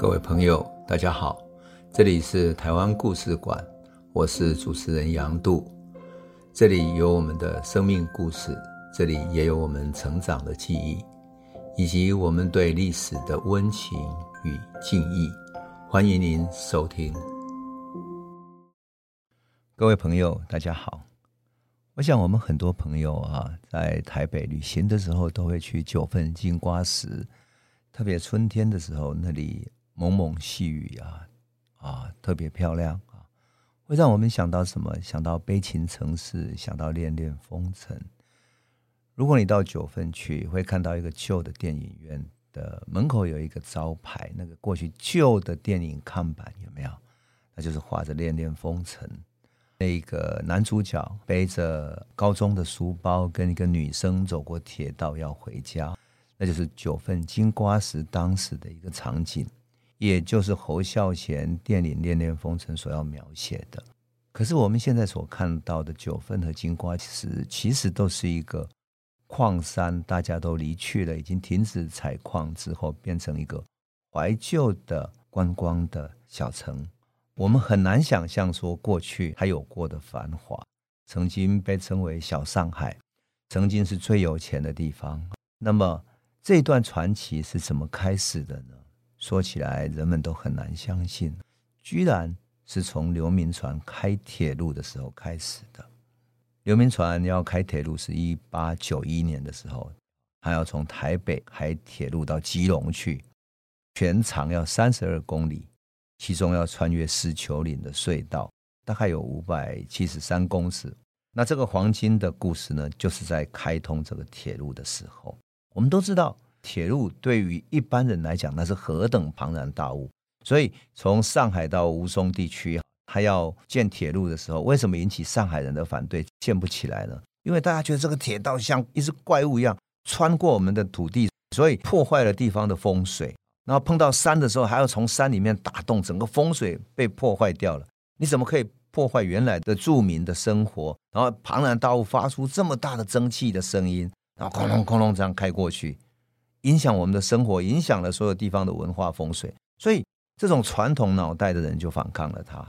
各位朋友，大家好，这里是台湾故事馆，我是主持人杨度，这里有我们的生命故事，这里也有我们成长的记忆，以及我们对历史的温情与敬意。欢迎您收听。各位朋友，大家好。我想，我们很多朋友啊，在台北旅行的时候，都会去九份金瓜石，特别春天的时候，那里。蒙蒙细雨啊，啊，特别漂亮啊，会让我们想到什么？想到悲情城市，想到恋恋风尘。如果你到九份去，会看到一个旧的电影院的门口有一个招牌，那个过去旧的电影看板有没有？那就是画着恋恋风尘。那个男主角背着高中的书包，跟一个女生走过铁道要回家，那就是九份金瓜石当时的一个场景。也就是侯孝贤电影《恋恋风尘》所要描写的，可是我们现在所看到的九份和金瓜石，其实都是一个矿山，大家都离去了，已经停止采矿之后，变成一个怀旧的观光的小城。我们很难想象说过去还有过的繁华，曾经被称为小上海，曾经是最有钱的地方。那么这段传奇是怎么开始的呢？说起来，人们都很难相信，居然是从刘铭传开铁路的时候开始的。刘铭传要开铁路是一八九一年的时候，他要从台北开铁路到基隆去，全长要三十二公里，其中要穿越石球岭的隧道，大概有五百七十三公尺。那这个黄金的故事呢，就是在开通这个铁路的时候，我们都知道。铁路对于一般人来讲，那是何等庞然大物。所以从上海到吴淞地区，他要建铁路的时候，为什么引起上海人的反对，建不起来呢？因为大家觉得这个铁道像一只怪物一样穿过我们的土地，所以破坏了地方的风水。然后碰到山的时候，还要从山里面打洞，整个风水被破坏掉了。你怎么可以破坏原来的住民的生活？然后庞然大物发出这么大的蒸汽的声音，然后哐隆哐隆这样开过去。影响我们的生活，影响了所有地方的文化风水，所以这种传统脑袋的人就反抗了他。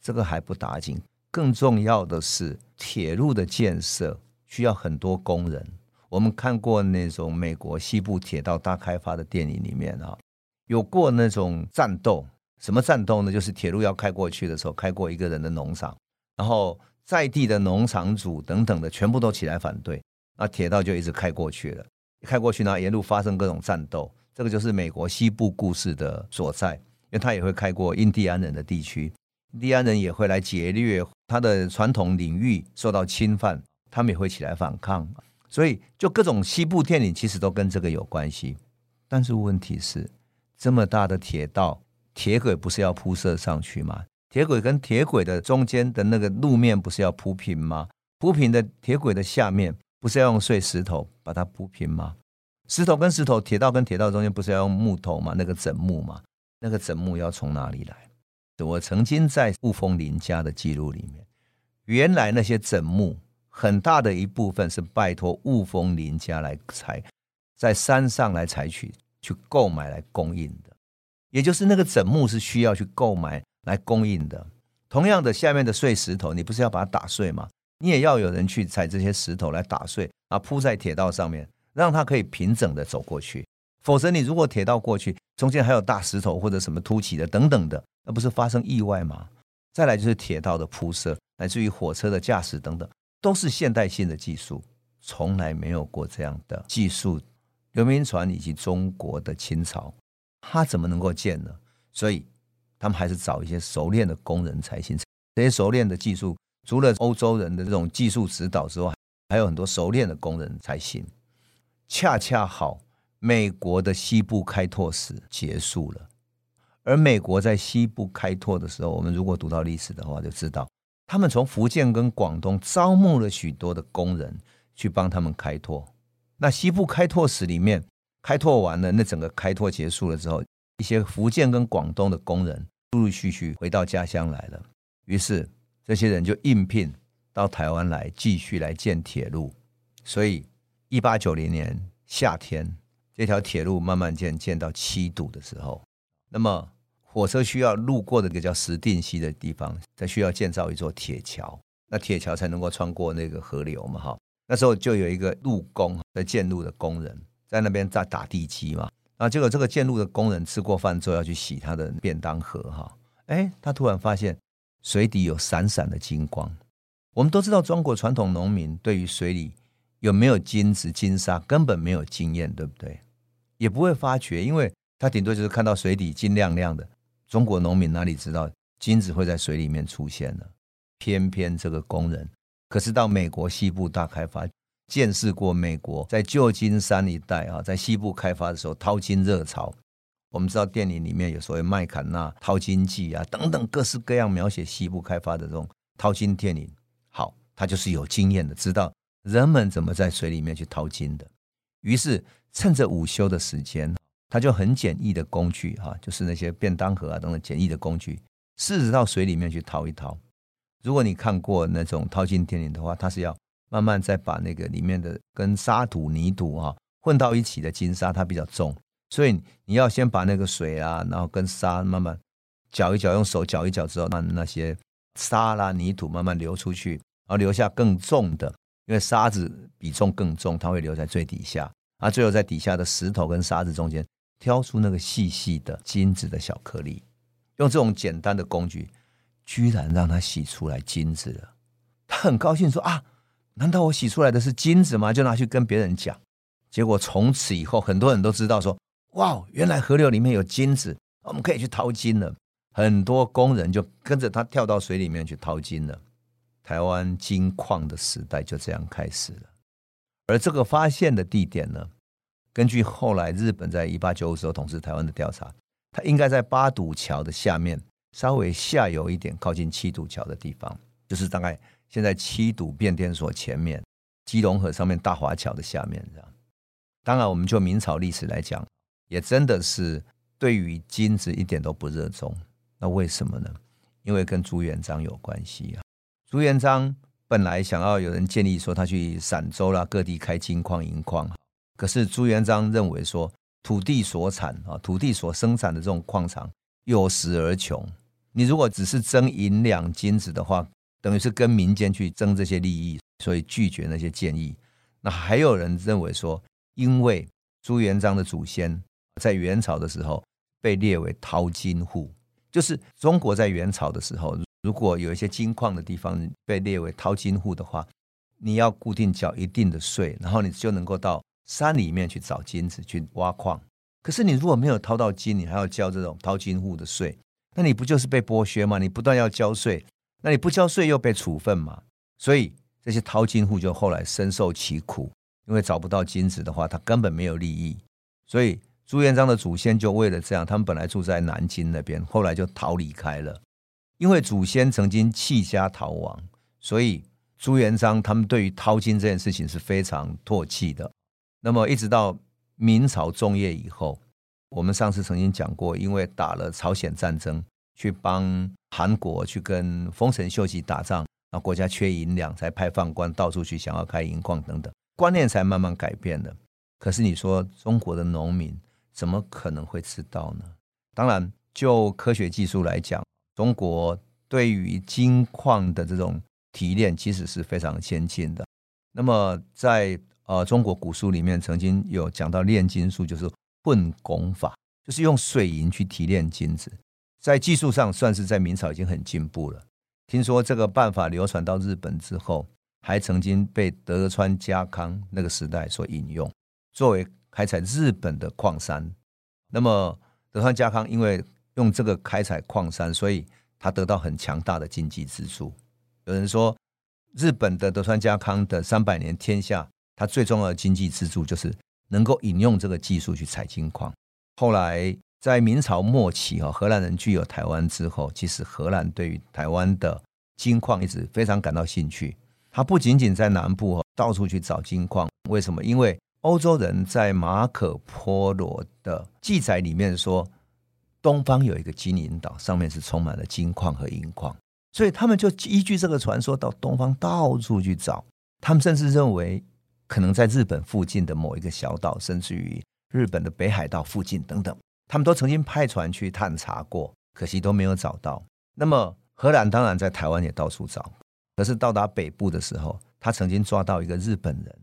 这个还不打紧，更重要的是铁路的建设需要很多工人。我们看过那种美国西部铁道大开发的电影里面啊，有过那种战斗。什么战斗呢？就是铁路要开过去的时候，开过一个人的农场，然后在地的农场主等等的全部都起来反对，那铁道就一直开过去了。开过去呢，沿路发生各种战斗，这个就是美国西部故事的所在。因为他也会开过印第安人的地区，印第安人也会来劫掠他的传统领域受到侵犯，他们也会起来反抗。所以，就各种西部电影其实都跟这个有关系。但是问题是，这么大的铁道，铁轨不是要铺设上去吗？铁轨跟铁轨的中间的那个路面不是要铺平吗？铺平的铁轨的下面。不是要用碎石头把它铺平吗？石头跟石头，铁道跟铁道中间不是要用木头吗？那个枕木吗？那个枕木要从哪里来？我曾经在雾峰林家的记录里面，原来那些枕木很大的一部分是拜托雾峰林家来采，在山上来采取去购买来供应的，也就是那个枕木是需要去购买来供应的。同样的，下面的碎石头，你不是要把它打碎吗？你也要有人去踩这些石头来打碎，啊，铺在铁道上面，让它可以平整的走过去。否则，你如果铁道过去，中间还有大石头或者什么凸起的等等的，那不是发生意外吗？再来就是铁道的铺设，乃至于火车的驾驶等等，都是现代性的技术，从来没有过这样的技术。刘铭传以及中国的清朝，他怎么能够建呢？所以，他们还是找一些熟练的工人才行。这些熟练的技术。除了欧洲人的这种技术指导之外，还有很多熟练的工人才行。恰恰好，美国的西部开拓史结束了。而美国在西部开拓的时候，我们如果读到历史的话，就知道他们从福建跟广东招募了许多的工人去帮他们开拓。那西部开拓史里面，开拓完了，那整个开拓结束了之后，一些福建跟广东的工人陆陆续续回到家乡来了。于是。这些人就应聘到台湾来，继续来建铁路。所以，一八九零年夏天，这条铁路慢慢建，建到七堵的时候，那么火车需要路过的个叫石碇溪的地方，才需要建造一座铁桥，那铁桥才能够穿过那个河流嘛，哈。那时候就有一个路工在建路的工人在那边在打地基嘛，啊，结果这个建路的工人吃过饭之后要去洗他的便当盒，哈，哎，他突然发现水底有闪闪的金光。我们都知道，中国传统农民对于水里有没有金子、金沙根本没有经验，对不对？也不会发觉，因为他顶多就是看到水底金亮亮的。中国农民哪里知道金子会在水里面出现呢？偏偏这个工人可是到美国西部大开发，见识过美国在旧金山一带啊，在西部开发的时候淘金热潮。我们知道电影里面有所谓麦坎纳淘金记啊等等各式各样描写西部开发的这种淘金电影。好，他就是有经验的，知道人们怎么在水里面去淘金的。于是趁着午休的时间。他就很简易的工具哈，就是那些便当盒啊等等简易的工具，试着到水里面去淘一淘。如果你看过那种淘金电影的话，它是要慢慢再把那个里面的跟沙土泥土啊混到一起的金沙，它比较重，所以你要先把那个水啊，然后跟沙慢慢搅一搅，用手搅一搅之后，让那些沙啦泥土慢慢流出去，然后留下更重的，因为沙子比重更重，它会留在最底下，啊，最后在底下的石头跟沙子中间。挑出那个细细的金子的小颗粒，用这种简单的工具，居然让它洗出来金子了。他很高兴说：“啊，难道我洗出来的是金子吗？”就拿去跟别人讲。结果从此以后，很多人都知道说：“哇，原来河流里面有金子，我们可以去淘金了。”很多工人就跟着他跳到水里面去淘金了。台湾金矿的时代就这样开始了。而这个发现的地点呢？根据后来日本在一八九五时候统治台湾的调查，它应该在八堵桥的下面，稍微下游一点，靠近七堵桥的地方，就是大概现在七堵变电所前面，基隆河上面大华桥的下面这样。当然，我们就明朝历史来讲，也真的是对于金子一点都不热衷。那为什么呢？因为跟朱元璋有关系啊。朱元璋本来想要有人建议说他去陕州啦各地开金矿银矿。可是朱元璋认为说，土地所产啊，土地所生产的这种矿场有时而穷。你如果只是争银两金子的话，等于是跟民间去争这些利益，所以拒绝那些建议。那还有人认为说，因为朱元璋的祖先在元朝的时候被列为淘金户，就是中国在元朝的时候，如果有一些金矿的地方被列为淘金户的话，你要固定缴一定的税，然后你就能够到。山里面去找金子去挖矿，可是你如果没有淘到金，你还要交这种淘金户的税，那你不就是被剥削吗？你不断要交税，那你不交税又被处分嘛？所以这些淘金户就后来深受其苦，因为找不到金子的话，他根本没有利益。所以朱元璋的祖先就为了这样，他们本来住在南京那边，后来就逃离开了。因为祖先曾经弃家逃亡，所以朱元璋他们对于淘金这件事情是非常唾弃的。那么一直到明朝中叶以后，我们上次曾经讲过，因为打了朝鲜战争，去帮韩国去跟丰臣秀吉打仗，那国家缺银两，才派放官到处去想要开银矿等等，观念才慢慢改变了。可是你说中国的农民怎么可能会知道呢？当然，就科学技术来讲，中国对于金矿的这种提炼其实是非常先进的。那么在呃，中国古书里面曾经有讲到炼金术，就是混汞法，就是用水银去提炼金子，在技术上算是在明朝已经很进步了。听说这个办法流传到日本之后，还曾经被德川家康那个时代所引用，作为开采日本的矿山。那么德川家康因为用这个开采矿山，所以他得到很强大的经济支柱。有人说，日本的德川家康的三百年天下。他最重要的经济支柱就是能够引用这个技术去采金矿。后来在明朝末期，哈，荷兰人具有台湾之后，其实荷兰对于台湾的金矿一直非常感到兴趣。他不仅仅在南部到处去找金矿，为什么？因为欧洲人在马可波罗的记载里面说，东方有一个金银岛，上面是充满了金矿和银矿，所以他们就依据这个传说到东方到处去找。他们甚至认为。可能在日本附近的某一个小岛，甚至于日本的北海道附近等等，他们都曾经派船去探查过，可惜都没有找到。那么荷兰当然在台湾也到处找，可是到达北部的时候，他曾经抓到一个日本人。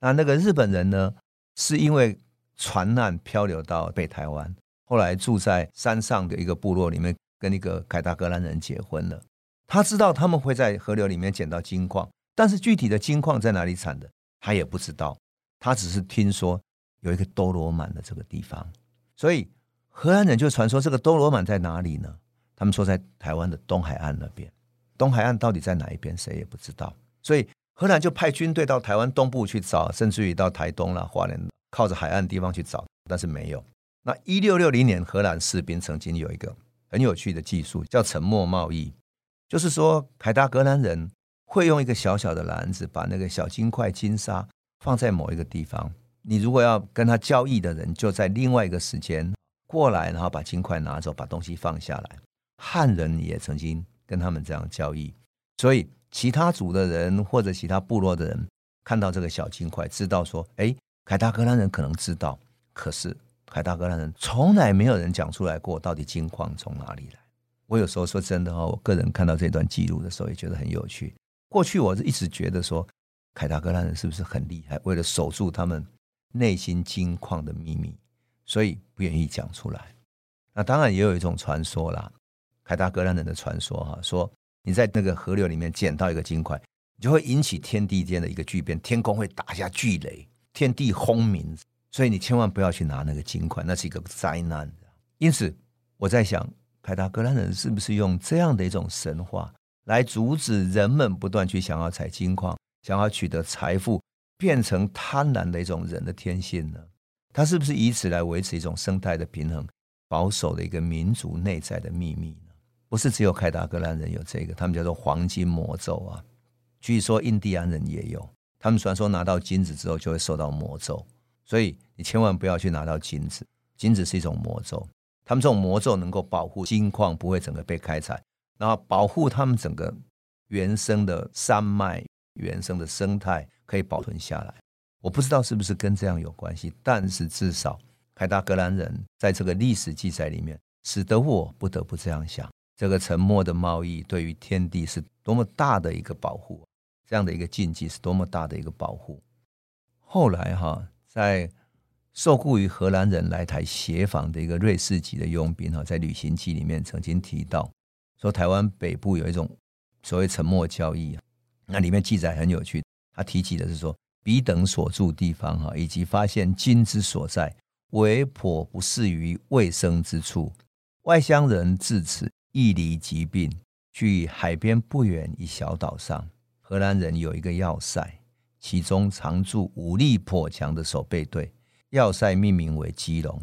那那个日本人呢，是因为船难漂流到北台湾，后来住在山上的一个部落里面，跟一个凯达格兰人结婚了。他知道他们会在河流里面捡到金矿，但是具体的金矿在哪里产的，他也不知道。他只是听说有一个多罗满的这个地方，所以荷兰人就传说这个多罗满在哪里呢？他们说在台湾的东海岸那边。东海岸到底在哪一边，谁也不知道。所以荷兰就派军队到台湾东部去找，甚至于到台东啦、花莲靠着海岸地方去找，但是没有。那一六六零年，荷兰士兵曾经有一个很有趣的技术，叫沉默贸易，就是说凯达格兰人会用一个小小的篮子，把那个小金块、金沙。放在某一个地方，你如果要跟他交易的人，就在另外一个时间过来，然后把金块拿走，把东西放下来。汉人也曾经跟他们这样交易，所以其他族的人或者其他部落的人看到这个小金块，知道说：哎，凯达格兰人可能知道，可是凯达格兰人从来没有人讲出来过，到底金矿从哪里来。我有时候说真的哈，我个人看到这段记录的时候，也觉得很有趣。过去我是一直觉得说。凯达格兰人是不是很厉害？为了守住他们内心金矿的秘密，所以不愿意讲出来。那当然也有一种传说啦，凯达格兰人的传说哈，说你在那个河流里面捡到一个金块，你就会引起天地间的一个巨变，天空会打下巨雷，天地轰鸣，所以你千万不要去拿那个金块，那是一个灾难。因此，我在想，凯达格兰人是不是用这样的一种神话来阻止人们不断去想要采金矿？想要取得财富，变成贪婪的一种人的天性呢？他是不是以此来维持一种生态的平衡，保守的一个民族内在的秘密呢？不是只有凯达格兰人有这个，他们叫做黄金魔咒啊。据说印第安人也有，他们传说拿到金子之后就会受到魔咒，所以你千万不要去拿到金子，金子是一种魔咒。他们这种魔咒能够保护金矿不会整个被开采，然后保护他们整个原生的山脉。原生的生态可以保存下来，我不知道是不是跟这样有关系，但是至少凯达格兰人在这个历史记载里面，使得我不得不这样想：这个沉默的贸易对于天地是多么大的一个保护，这样的一个禁忌是多么大的一个保护。后来哈，在受雇于荷兰人来台协访的一个瑞士籍的佣兵哈，在旅行记里面曾经提到，说台湾北部有一种所谓沉默交易。那里面记载很有趣，他提起的是说，彼等所住地方哈，以及发现金之所在，为颇不适于卫生之处。外乡人自此易离疾病。距海边不远一小岛上，荷兰人有一个要塞，其中常驻武力颇强的守备队。要塞命名为基隆，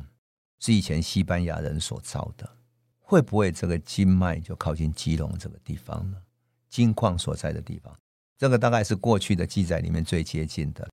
是以前西班牙人所造的。会不会这个金脉就靠近基隆这个地方呢？金矿所在的地方。这个大概是过去的记载里面最接近的。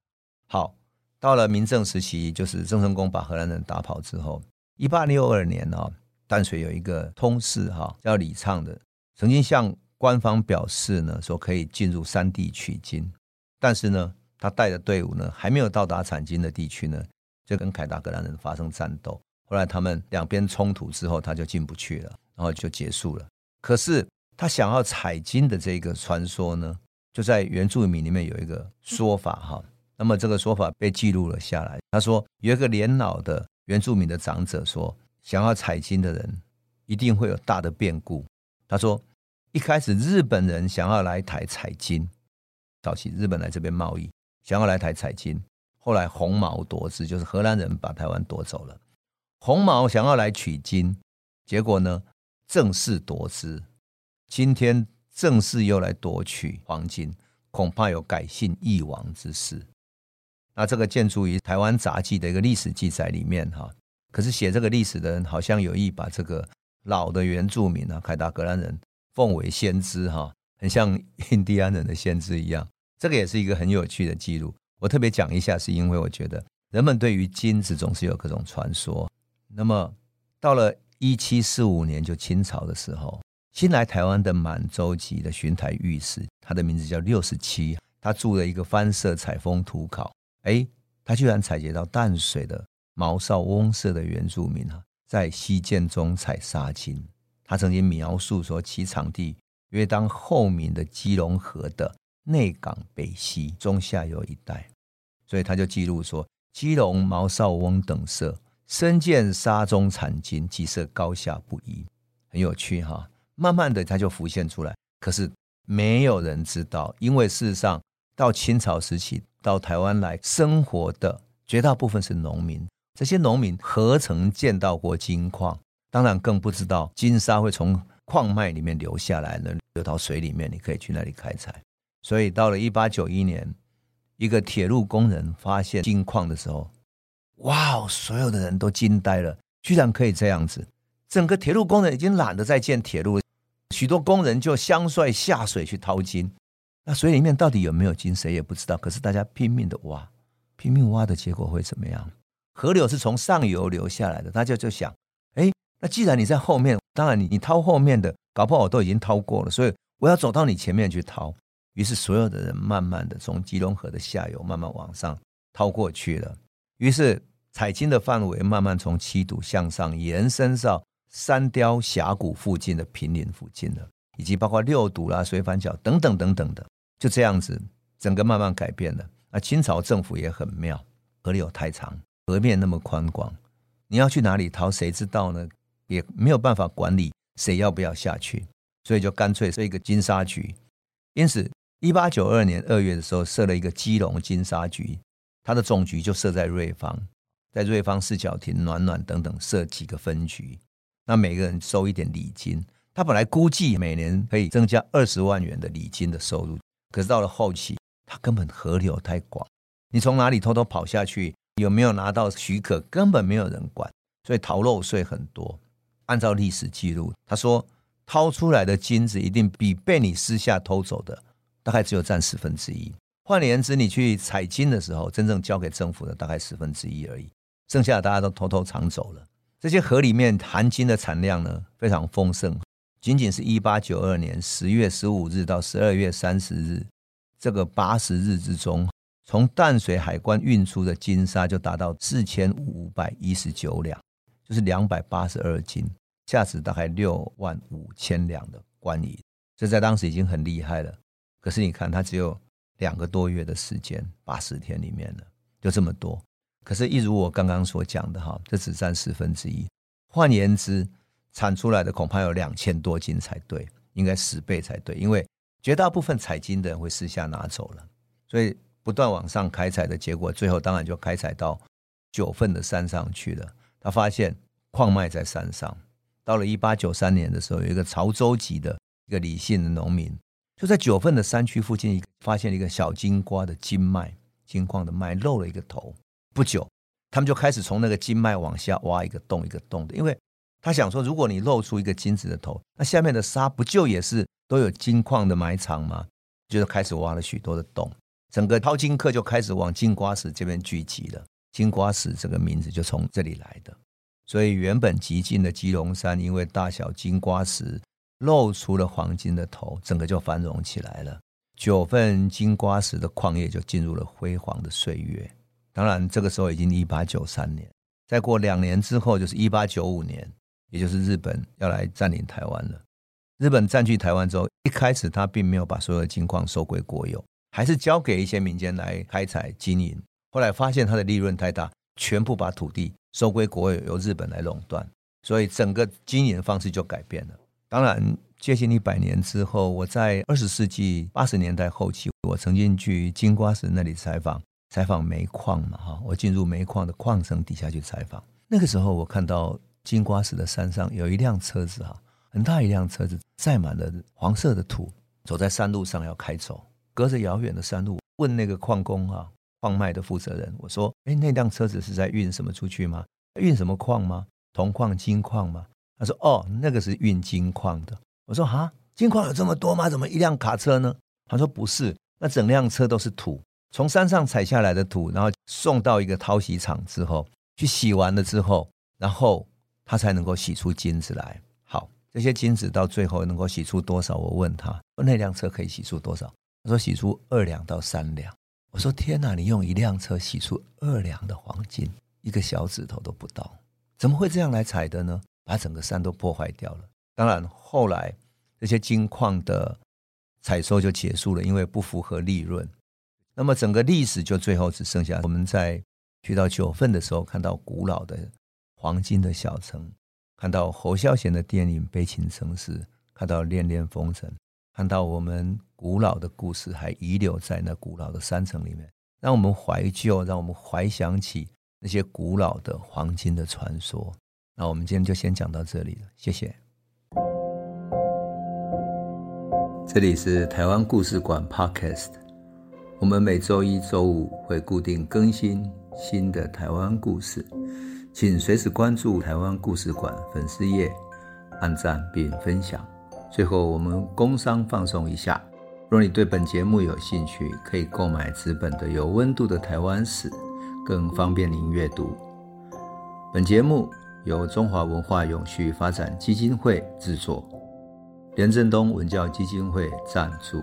好，到了明郑时期，就是郑成功把荷兰人打跑之后，一八六二年啊，淡水有一个通事哈，叫李畅的，曾经向官方表示呢，说可以进入山地取金，但是呢，他带的队伍呢，还没有到达产金的地区呢，就跟凯达格兰人发生战斗。后来他们两边冲突之后，他就进不去了，然后就结束了。可是他想要采金的这个传说呢，就在原住民里面有一个说法哈，那么这个说法被记录了下来。他说有一个年老的原住民的长者说，想要采金的人一定会有大的变故。他说一开始日本人想要来台采金，早期日本来这边贸易，想要来台采金，后来红毛夺之，就是荷兰人把台湾夺走了。红毛想要来取金，结果呢，正式夺之。今天。正式又来夺取黄金，恐怕有改姓易王之势。那这个建筑于台湾杂记的一个历史记载里面哈，可是写这个历史的人好像有意把这个老的原住民啊，凯达格兰人奉为先知哈，很像印第安人的先知一样。这个也是一个很有趣的记录。我特别讲一下，是因为我觉得人们对于金子总是有各种传说。那么到了一七四五年，就清朝的时候。新来台湾的满洲籍的巡台御史，他的名字叫六十七，他住了一个番社采风土考，哎，他居然采集到淡水的毛少翁社的原住民啊，在西涧中采沙金。他曾经描述说，其场地约当后闽的基隆河的内港北溪中下游一带，所以他就记录说，基隆毛少翁等社深见沙中产金，即色高下不一，很有趣哈。慢慢的，他就浮现出来。可是没有人知道，因为事实上到清朝时期到台湾来生活的绝大部分是农民，这些农民何曾见到过金矿？当然更不知道金沙会从矿脉里面流下来呢，流到水里面，你可以去那里开采。所以到了一八九一年，一个铁路工人发现金矿的时候，哇，所有的人都惊呆了，居然可以这样子！整个铁路工人已经懒得再建铁路，许多工人就相率下水去淘金。那水里面到底有没有金，谁也不知道。可是大家拼命的挖，拼命挖的结果会怎么样？河流是从上游流下来的，大家就想，哎。那既然你在后面，当然你你掏后面的，搞不好我都已经掏过了，所以我要走到你前面去掏。于是所有的人慢慢的从基隆河的下游慢慢往上掏过去了。于是采金的范围慢慢从七堵向上延伸到三雕峡谷附近的平林附近了，以及包括六堵啦、水反角等等等等的，就这样子整个慢慢改变了。那清朝政府也很妙，河流太长，河面那么宽广，你要去哪里逃，谁知道呢？也没有办法管理谁要不要下去，所以就干脆设一个金沙局。因此，一八九二年二月的时候设了一个基隆金沙局，它的总局就设在瑞芳，在瑞芳、四角亭、暖暖等等设几个分局。那每个人收一点礼金，他本来估计每年可以增加二十万元的礼金的收入，可是到了后期，他根本河流太广，你从哪里偷偷跑下去，有没有拿到许可，根本没有人管，所以逃漏税很多。按照历史记录，他说掏出来的金子一定比被你私下偷走的大概只有占十分之一。换言之，你去采金的时候，真正交给政府的大概十分之一而已，剩下的大家都偷偷藏走了。这些河里面含金的产量呢，非常丰盛。仅仅是一八九二年十月十五日到十二月三十日这个八十日之中，从淡水海关运出的金沙就达到四千五百一十九两。就是两百八十二斤，价值大概六万五千两的官银，这在当时已经很厉害了。可是你看，它只有两个多月的时间，八十天里面呢，就这么多。可是，一如我刚刚所讲的哈，这只占十分之一。换言之，产出来的恐怕有两千多斤才对，应该十倍才对。因为绝大部分采金的人会私下拿走了，所以不断往上开采的结果，最后当然就开采到九份的山上去了。他发现矿脉在山上。到了一八九三年的时候，有一个潮州籍的一个李姓的农民，就在九份的山区附近，发现了一个小金瓜的金脉，金矿的脉露了一个头。不久，他们就开始从那个金脉往下挖一个洞一个洞的，因为他想说，如果你露出一个金子的头，那下面的沙不就也是都有金矿的埋藏吗？就是开始挖了许多的洞，整个淘金客就开始往金瓜石这边聚集了。金瓜石这个名字就从这里来的，所以原本极近的基隆山，因为大小金瓜石露出了黄金的头，整个就繁荣起来了。九份金瓜石的矿业就进入了辉煌的岁月。当然，这个时候已经一八九三年，再过两年之后就是一八九五年，也就是日本要来占领台湾了。日本占据台湾之后，一开始他并没有把所有的金矿收归国有，还是交给一些民间来开采经营。后来发现它的利润太大，全部把土地收归国有，由日本来垄断，所以整个经营方式就改变了。当然，接近一百年之后，我在二十世纪八十年代后期，我曾经去金瓜石那里采访，采访煤矿嘛，哈，我进入煤矿的矿层底下去采访。那个时候，我看到金瓜石的山上有一辆车子，哈，很大一辆车子，载满了黄色的土，走在山路上要开走，隔着遥远的山路，问那个矿工，哈。矿脉的负责人，我说：“哎，那辆车子是在运什么出去吗？运什么矿吗？铜矿、金矿吗？”他说：“哦，那个是运金矿的。”我说：“哈，金矿有这么多吗？怎么一辆卡车呢？”他说：“不是，那整辆车都是土，从山上采下来的土，然后送到一个淘洗厂之后，去洗完了之后，然后他才能够洗出金子来。好，这些金子到最后能够洗出多少？我问他，那辆车可以洗出多少？他说：洗出二两到三两。”我说天哪！你用一辆车洗出二两的黄金，一个小指头都不到，怎么会这样来采的呢？把整个山都破坏掉了。当然，后来这些金矿的采收就结束了，因为不符合利润。那么整个历史就最后只剩下我们在去到九份的时候，看到古老的黄金的小城，看到侯孝贤的电影《悲情城市》，看到《恋恋风尘》，看到我们古老的故事还遗留在那古老的山城里面，让我们怀旧，让我们怀想起那些古老的黄金的传说。那我们今天就先讲到这里了，谢谢。这里是台湾故事馆 Podcast。我们每周一、周五会固定更新新的台湾故事，请随时关注台湾故事馆粉丝页，按赞并分享。最后，我们工商放松一下：若你对本节目有兴趣，可以购买纸本的《有温度的台湾史》，更方便您阅读。本节目由中华文化永续发展基金会制作，连振东文教基金会赞助。